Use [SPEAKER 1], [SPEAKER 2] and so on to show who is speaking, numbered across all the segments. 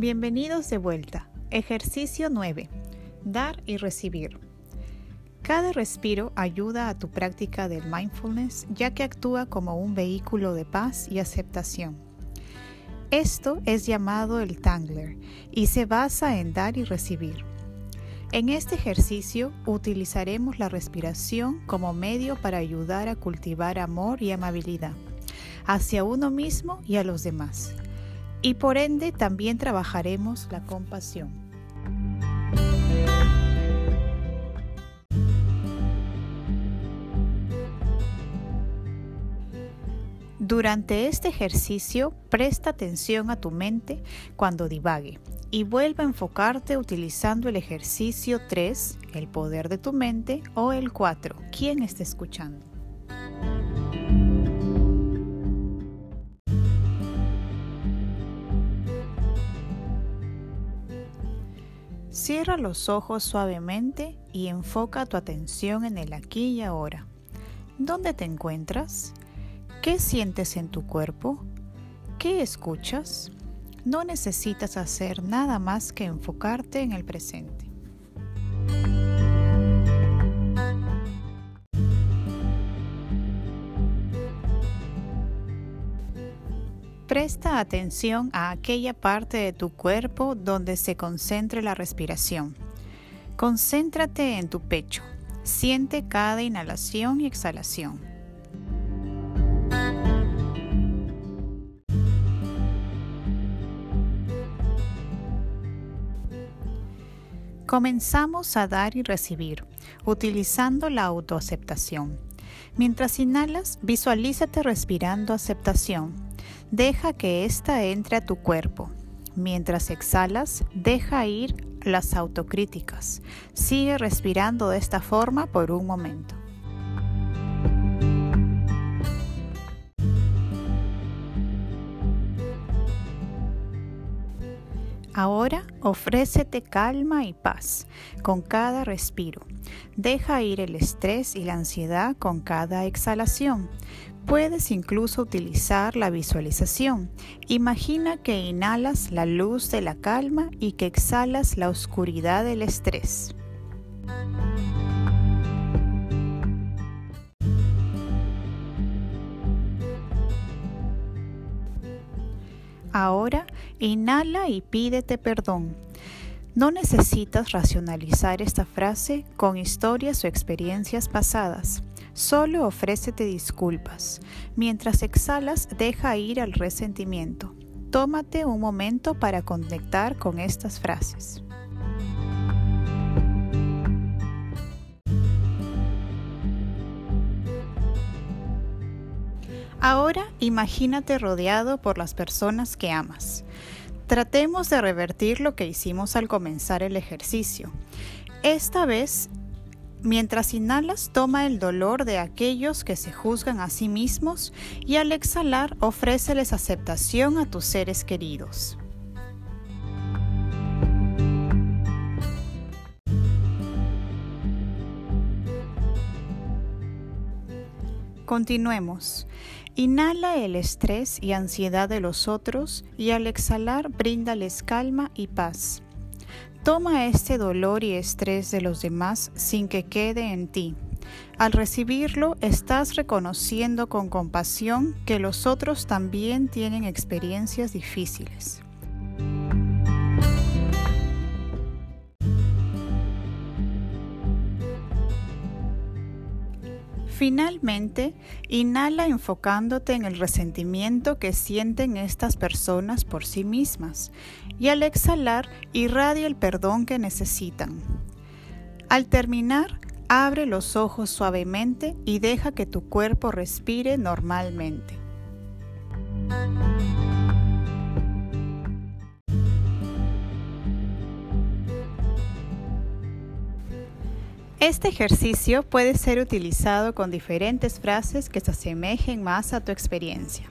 [SPEAKER 1] Bienvenidos de vuelta. Ejercicio 9. Dar y recibir. Cada respiro ayuda a tu práctica del mindfulness ya que actúa como un vehículo de paz y aceptación. Esto es llamado el Tangler y se basa en dar y recibir. En este ejercicio utilizaremos la respiración como medio para ayudar a cultivar amor y amabilidad hacia uno mismo y a los demás. Y por ende también trabajaremos la compasión. Durante este ejercicio, presta atención a tu mente cuando divague y vuelva a enfocarte utilizando el ejercicio 3, el poder de tu mente, o el 4, ¿quién está escuchando? Cierra los ojos suavemente y enfoca tu atención en el aquí y ahora. ¿Dónde te encuentras? ¿Qué sientes en tu cuerpo? ¿Qué escuchas? No necesitas hacer nada más que enfocarte en el presente. Presta atención a aquella parte de tu cuerpo donde se concentre la respiración. Concéntrate en tu pecho. Siente cada inhalación y exhalación. Comenzamos a dar y recibir, utilizando la autoaceptación. Mientras inhalas, visualízate respirando aceptación. Deja que ésta entre a tu cuerpo. Mientras exhalas, deja ir las autocríticas. Sigue respirando de esta forma por un momento. Ahora ofrécete calma y paz con cada respiro. Deja ir el estrés y la ansiedad con cada exhalación. Puedes incluso utilizar la visualización. Imagina que inhalas la luz de la calma y que exhalas la oscuridad del estrés. Ahora inhala y pídete perdón. No necesitas racionalizar esta frase con historias o experiencias pasadas. Solo ofrécete disculpas. Mientras exhalas, deja ir al resentimiento. Tómate un momento para conectar con estas frases. Ahora imagínate rodeado por las personas que amas. Tratemos de revertir lo que hicimos al comenzar el ejercicio. Esta vez, mientras inhalas, toma el dolor de aquellos que se juzgan a sí mismos y al exhalar, ofréceles aceptación a tus seres queridos. Continuemos. Inhala el estrés y ansiedad de los otros y al exhalar bríndales calma y paz. Toma este dolor y estrés de los demás sin que quede en ti. Al recibirlo, estás reconociendo con compasión que los otros también tienen experiencias difíciles. Finalmente, inhala enfocándote en el resentimiento que sienten estas personas por sí mismas y al exhalar irradia el perdón que necesitan. Al terminar, abre los ojos suavemente y deja que tu cuerpo respire normalmente. Este ejercicio puede ser utilizado con diferentes frases que se asemejen más a tu experiencia.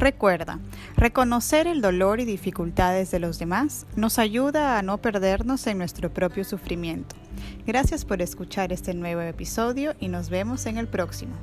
[SPEAKER 1] Recuerda, reconocer el dolor y dificultades de los demás nos ayuda a no perdernos en nuestro propio sufrimiento. Gracias por escuchar este nuevo episodio y nos vemos en el próximo.